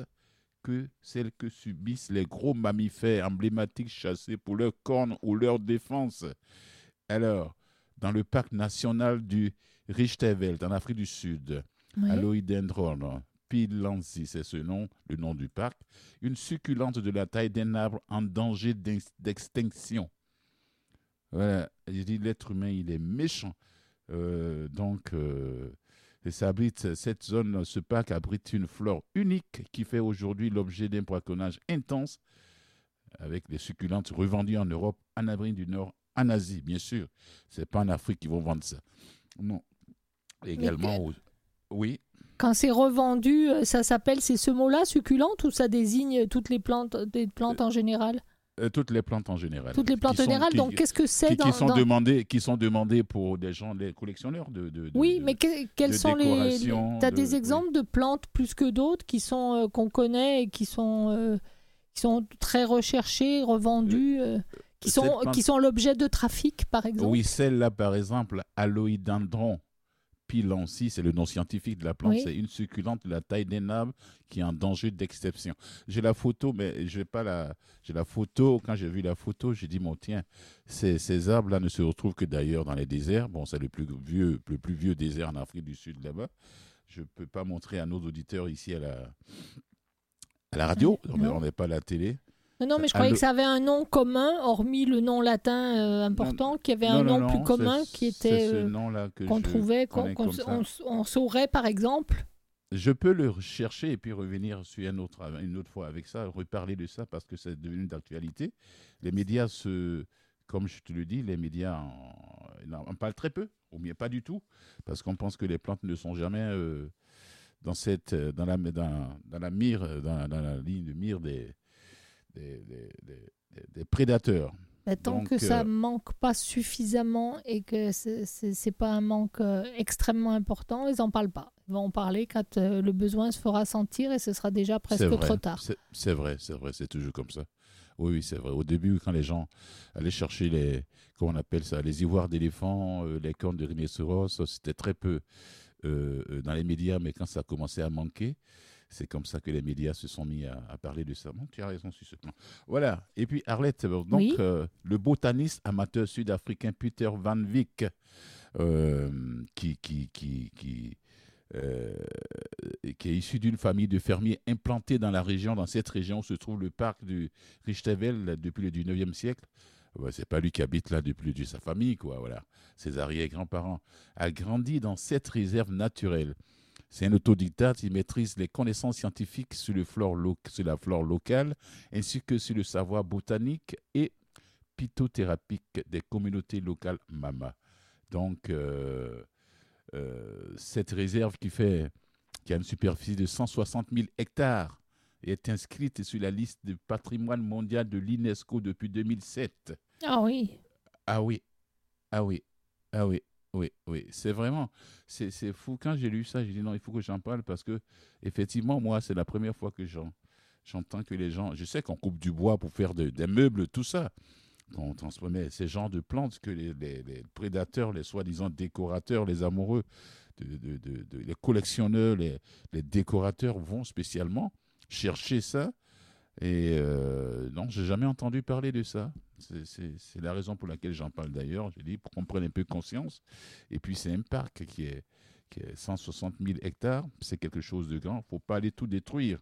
que celle que subissent les gros mammifères emblématiques chassés pour leurs cornes ou leur défense. Alors, dans le parc national du Richterveld, en Afrique du Sud, Ouais. Aloidendron pilansi, c'est ce nom, le nom du parc, une succulente de la taille d'un arbre en danger d'ex- d'extinction. Voilà, je dis l'être humain, il est méchant. Euh, donc, euh, ça abrite, cette zone, ce parc abrite une flore unique qui fait aujourd'hui l'objet d'un braconnage intense avec les succulentes revendues en Europe, en Amérique du Nord, en Asie, bien sûr. C'est pas en Afrique qu'ils vont vendre ça. Non. Également, oui. Quand c'est revendu, euh, ça s'appelle, c'est ce mot-là, succulente, ou ça désigne toutes les plantes, des plantes en général? Euh, toutes les plantes en général. Toutes les plantes en général, qui- donc qu'est-ce que c'est qui, dans, qui sont dans- demandées, qui sont demandées pour des gens, les collectionneurs de. de- de- Oui, de- mais que- quels de sont les... décoration, Tu as de- des oui. exemples de plantes plus que d'autres qui sont euh, qu'on connaît et qui sont, euh, qui sont très recherchées, revendues, euh, qui, sont, plante- qui sont l'objet de trafic, par exemple? Oui, celle-là, par exemple, Aloidendron pilansi, c'est le nom scientifique de la plante. Oui. C'est une succulente de la taille d'un arbre qui est en danger d'exception. J'ai la photo, mais je vais pas la. J'ai la photo. Quand j'ai vu la photo, j'ai dit, mon tiens, ces, ces arbres-là ne se retrouvent que d'ailleurs dans les déserts. Bon, c'est le plus vieux, le plus vieux désert en Afrique du Sud là-bas. Je peux pas montrer à nos auditeurs ici à la, à la radio. Non. on n'est pas à la télé. Non, non, mais je Ah, croyais que ça avait un nom commun, hormis le nom latin euh, important, qu'il y avait un Non, non, nom plus commun qui était euh, qu'on je trouvait, qu'on on, on saurait par exemple. Je peux le rechercher et puis revenir sur un autre, une autre fois avec ça, reparler de ça parce que c'est devenu d'actualité. Les médias, se, comme je te le dis, les médias en, en parlent très peu, ou bien pas du tout, parce qu'on pense que les plantes ne sont jamais euh, dans, cette, dans, la, dans, dans la mire, dans, dans la ligne de mire des, des, prédateurs. Mais tant Donc, que ça euh, manque pas suffisamment et que c'est c'est pas un manque euh, extrêmement important, ils en parlent pas. Ils vont en parler quand euh, le besoin se fera sentir et ce sera déjà presque trop tard. c'est- vrai, c'est vrai, c'est toujours comme ça. Oui, oui, c'est vrai. Au début, quand les gens allaient chercher les, comment on appelle ça, les ivoires d'éléphant, les cornes de rhinocéros, c'était très peu dans les médias, mais quand ça a commencé à manquer, c'est comme ça que les médias se sont mis à, à parler de ça. Bon, tu as raison sur ce plan. Voilà. Et puis Arlette, euh, donc Oui. euh, le botaniste amateur sud-africain Peter Van Wyk, euh, qui, qui, qui, qui, euh, qui est issu d'une famille de fermiers implantés dans la région. Dans cette région se trouve le parc du Richtevel depuis le 19e siècle. Ouais, c'est pas lui qui habite là depuis de sa famille, quoi. Voilà. Ses arrière-grands-parents a grandi dans cette réserve naturelle. C'est un autodidacte, il maîtrise les connaissances scientifiques sur, le flore lo- sur la flore locale, ainsi que sur le savoir botanique et phytothérapique des communautés locales Mama. Donc, euh, euh, cette réserve qui, fait, qui a une superficie de 160 000 hectares est inscrite sur la liste du patrimoine mondial de l'UNESCO depuis 2007. Ah oui. Ah oui, ah oui, ah oui, oui, oui. C'est vraiment, c'est fou. Quand j'ai lu ça, j'ai dit non, il faut que j'en parle parce que, effectivement, moi, c'est la première fois que j'en- j'entends que les gens. Je sais qu'on coupe du bois pour faire de- des meubles, tout ça. Qu'on transformait ces genres de plantes que les, prédateurs, les soi-disant décorateurs, les amoureux, de, les collectionneurs, les décorateurs vont spécialement chercher ça. Et euh, non, j'ai jamais entendu parler de ça. C'est- la raison pour laquelle j'en parle d'ailleurs. J'ai dit pour qu'on prenne un peu conscience. Et puis c'est un parc qui est, qui est 160 000 hectares, c'est quelque chose de grand. Il ne faut pas aller tout détruire.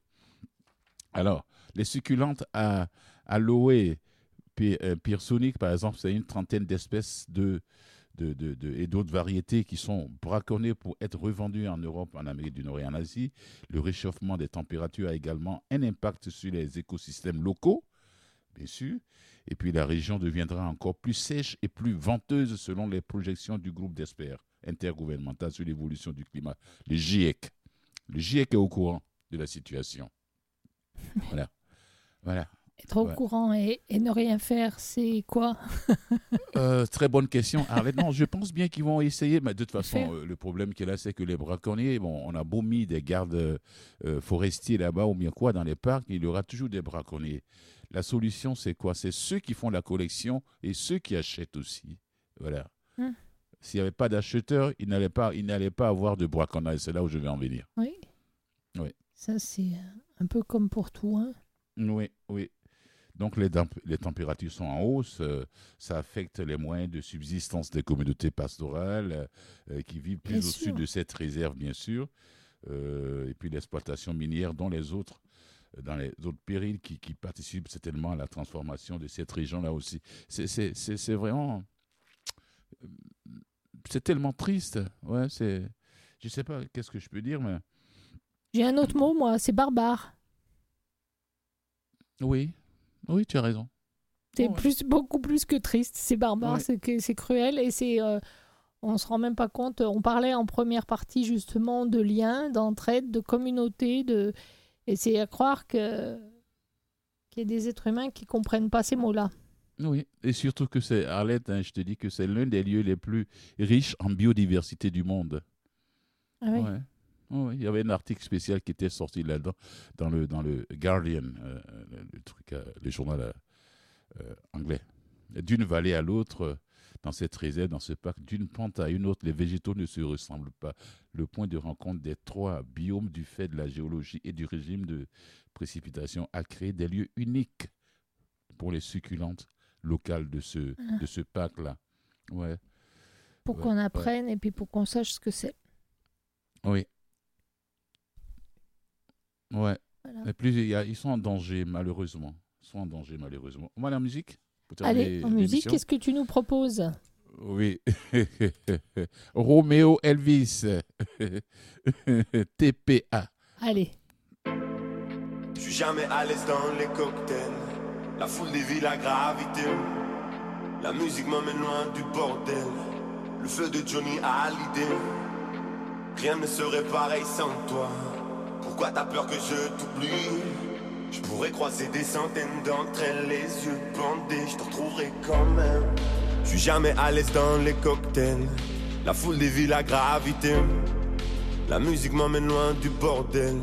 Alors, les succulentes à aloe pi- euh, par exemple, c'est une trentaine d'espèces de, de, de- de- et d'autres variétés qui sont braconnées pour être revendues en Europe, en Amérique du Nord et en Asie. Le réchauffement des températures a également un impact sur les écosystèmes locaux, bien sûr. Et puis la région deviendra encore plus sèche et plus venteuse selon les projections du groupe d'experts intergouvernemental sur l'évolution du climat, le GIEC. Le GIEC est au courant de la situation. Voilà. Voilà. Être au Ouais. courant et, et ne rien faire, c'est quoi Euh, très bonne question. Arlette. non, je pense bien qu'ils vont essayer, mais de toute façon, euh, le problème qu'il y a là, c'est que les braconniers, bon, on a beau mis des gardes euh, forestiers là-bas ou bien quoi dans les parcs, il y aura toujours des braconniers. La solution, c'est quoi? C'est ceux qui font la collection et ceux qui achètent aussi. Voilà. Hmm. S'il n'y avait pas d'acheteurs, il n'allait pas, il n'allait pas avoir de braconnage. C'est là où je vais en venir. Oui. Oui. Ça, c'est un peu comme pour tout. Hein. Oui, oui. Donc les, temp- les températures sont en hausse, euh, ça affecte les moyens de subsistance des communautés pastorales euh, euh, qui vivent plus Bien au sud de cette réserve, bien sûr, Euh, et puis l'exploitation minière dans les autres, dans les autres périls qui, qui participent certainement à la transformation de cette région-là aussi. C'est- vraiment... C'est tellement triste. Ouais, c'est... Je sais pas qu'est-ce que je peux dire, mais... J'ai un autre mot, moi, c'est barbare. Oui, oui, tu as raison. C'est plus, beaucoup plus que triste. C'est barbare, Ouais. c'est cruel et c'est. euh, on se rend même pas compte. On parlait en première partie justement de liens, d'entraide, de communauté, de et c'est à croire que qu'il y a des êtres humains qui comprennent pas ces mots-là. Oui, et surtout que c'est, Arlette, hein, je te dis que c'est l'un des lieux les plus riches en biodiversité du monde. Ah oui. Ouais. Il y avait un article spécial qui était sorti là-dedans, dans le, dans le Guardian, euh, le, le truc, euh, le journal euh, euh, anglais. D'une vallée à l'autre, euh, dans cette réserve, dans ce parc, d'une pente à une autre, les végétaux ne se ressemblent pas. Le point de rencontre des trois biomes du fait de la géologie et du régime de précipitation a créé des lieux uniques pour les succulentes locales de ce, de ce parc-là. Ouais. Pour Ouais, qu'on ouais. apprenne et puis pour qu'on sache ce que c'est. Oui. Ouais. Voilà. Plus, il y a- ils sont en danger, malheureusement. Ils sont en danger, malheureusement. On va aller en musique? Allez, en musique, qu'est-ce que tu nous proposes? Oui. Roméo Elvis. TPA. Allez. Je suis jamais à l'aise dans les cocktails. La foule dévie la gravité. La musique m'emmène loin du bordel. Le feu de Johnny a l'idée. Rien ne serait pareil sans toi. Pourquoi t'as peur que je t'oublie? Je pourrais croiser des centaines d'entre elles, les yeux bandés. Je te retrouverai quand même. Je suis jamais à l'aise dans les cocktails. La foule dévie la gravité. La musique m'emmène loin du bordel.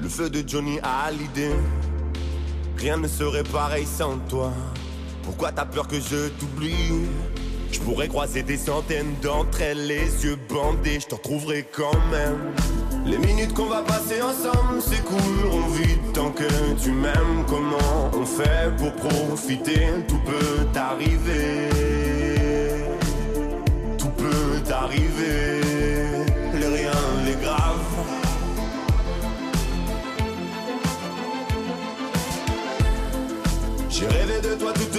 Le feu de Johnny a l'idée. Rien ne serait pareil sans toi. Pourquoi t'as peur que je t'oublie? Je pourrais croiser des centaines d'entre elles, les yeux bandés, je te retrouverai quand même. Les minutes qu'on va passer ensemble s'écouleront vite tant que tu m'aimes. Comment on fait pour profiter? Tout peut arriver.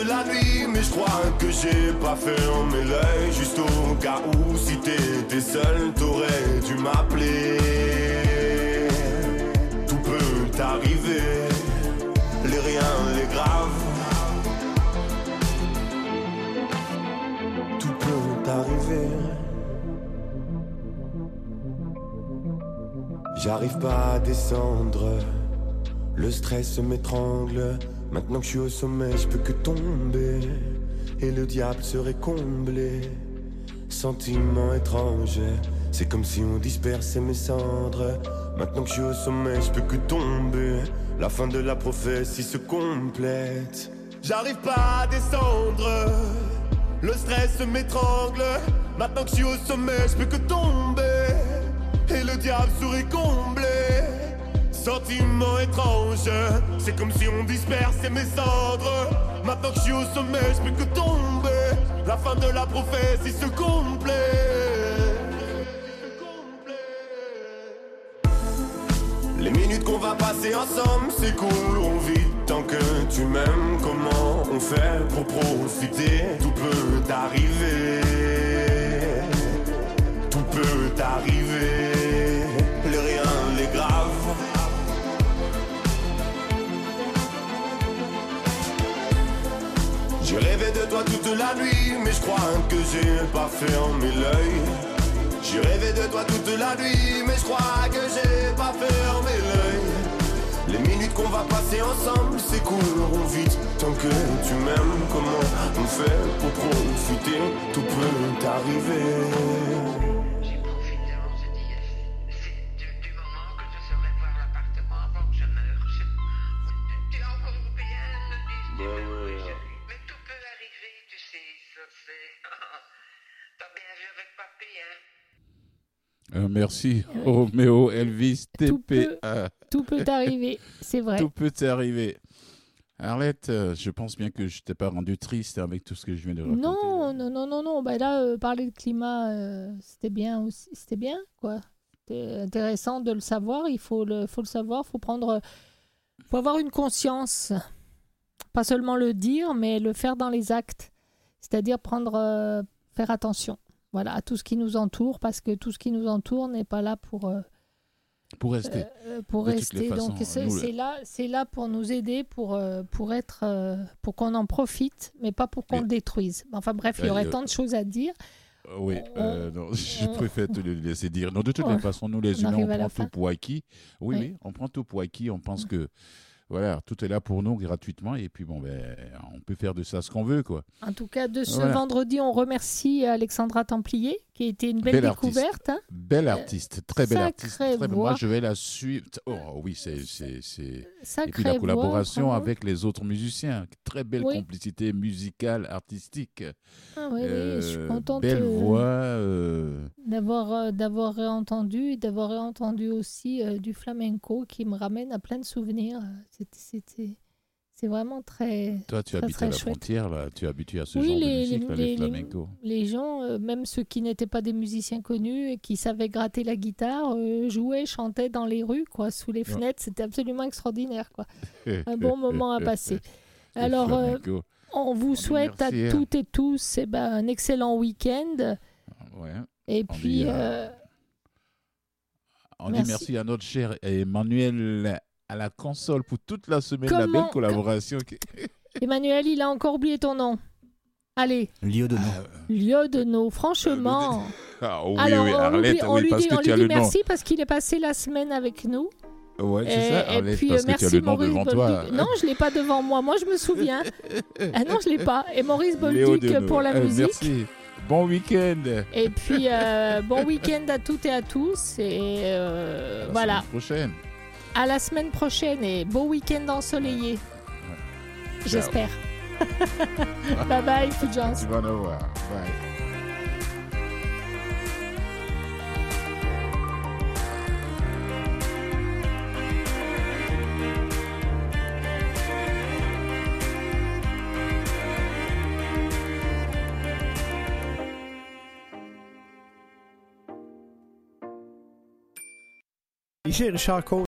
La nuit, mais je crois que j'ai pas fermé l'œil. Juste au cas où, si t'étais seul, t'aurais dû m'appeler. Tout peut arriver, les riens, les graves. Tout peut arriver. J'arrive pas à descendre. Le stress m'étrangle. Maintenant que je suis au sommet, je peux que tomber. Et le diable serait comblé. Sentiment étrange. C'est comme si on dispersait mes cendres. Maintenant que je suis au sommet, je peux que tomber. La fin de la prophétie se complète. J'arrive pas à descendre. Le stress m'étrangle. Maintenant que je suis au sommet, je peux que tomber. Et le diable serait comblé. Sentiment étrange, c'est comme si on dispersait mes cendres. Maintenant que je suis au sommet, je peux que tomber. La fin de la prophétie se complète. Les minutes qu'on va passer ensemble s'écouleront vite tant que tu m'aimes. Comment on fait pour profiter? Tout peut arriver. Tout peut arriver. J'ai rêvé de toi toute la nuit, mais je crois que j'ai pas fermé l'œil. J'ai rêvé de toi toute la nuit, mais je crois que j'ai pas fermé l'œil. Les minutes qu'on va passer ensemble s'écouleront vite tant que tu m'aimes. Comment on fait pour profiter? Tout peut arriver. Merci, Roméo, Elvis, Tout peut- TPA. Tout peut arriver, c'est vrai. Tout peut arriver. Arlette, euh, je pense bien que je t'ai pas rendu triste avec tout ce que je viens de raconter. Non, non, non, non, non. Bah là, euh, parler de climat, euh, c'était bien aussi. C'était bien, quoi. C'était intéressant de le savoir. Il faut le, faut le savoir. faut prendre. faut avoir une conscience. Pas seulement le dire, mais le faire dans les actes. C'est-à-dire prendre. euh, faire attention. Voilà, à tout ce qui nous entoure, parce que tout ce qui nous entoure n'est pas là pour. euh, Pour rester. euh, pour De toutes les rester. Donc c'est le- là, c'est là pour nous aider, pour euh, pour être, euh, pour qu'on en profite, mais pas pour qu'on le détruise. Enfin bref, il y Euh, aurait euh, tant de choses à dire. Euh, oui, euh, non, je préfère te le laisser dire. Non, de toutes on- les façons, nous les on humains, on prend fin. tout pour acquis. Oui, Oui. oui, on prend tout pour acquis. On pense que voilà, tout est là pour nous gratuitement. Et puis, bon, ben, on peut faire de ça ce qu'on veut, quoi. En tout cas, de ce Voilà. vendredi, on remercie Alexandra Templier, qui a été une belle Belle artiste. découverte. hein. Belle artiste, très belle artiste. Très belle. Moi, je vais la suivre. Oh oui, c'est. Et puis la collaboration avec les autres musiciens. Très belle Oui. complicité musicale, artistique. Ah oui, oui, je suis Euh, contente Belle euh, voix. euh, d'avoir d'avoir réentendu et d'avoir réentendu aussi euh, du flamenco qui me ramène à plein de souvenirs. C'était- c'est vraiment très Toi, tu très, habites très à la chouette. frontière, là. Tu es habitué à ce Oui, genre les- de musique, les- les, les- flamencos. les gens, euh, même ceux qui n'étaient pas des musiciens connus et qui savaient gratter la guitare, euh, jouaient, chantaient dans les rues, quoi, sous les fenêtres. C'était absolument extraordinaire, quoi. Un bon moment à passer. Alors, euh, on vous souhaite à hein. toutes et tous eh ben, un excellent week-end. Ouais. Et On puis, dit, On merci. dit merci à notre cher Emmanuel à la console pour toute la semaine, la belle collaboration. Emmanuel, il a encore oublié ton nom. Allez, Liodono. Lieudenot, franchement. Ah oui, Alors, oui, on, Arlette, lui dit- on oui, lui parce dit, que on tu as le nom. merci parce qu'il est passé la semaine avec nous. Ouais, Et- c'est ça, et Arlette, puis, parce euh, que tu as merci le nom Maurice devant Bolduc. toi. Non, je ne l'ai pas devant moi. Moi, je me souviens. ah non, je ne l'ai pas. Et Maurice Bolduc pour la Euh, musique. Merci. Bon week-end. Et puis, euh, bon week-end à toutes et à tous. Et euh, À la voilà, semaine prochaine. À la semaine prochaine. Et beau week-end ensoleillé. J'espère. bye bye, Fulgence. Tu vas en avoir. Bye. Ici Richard Côte.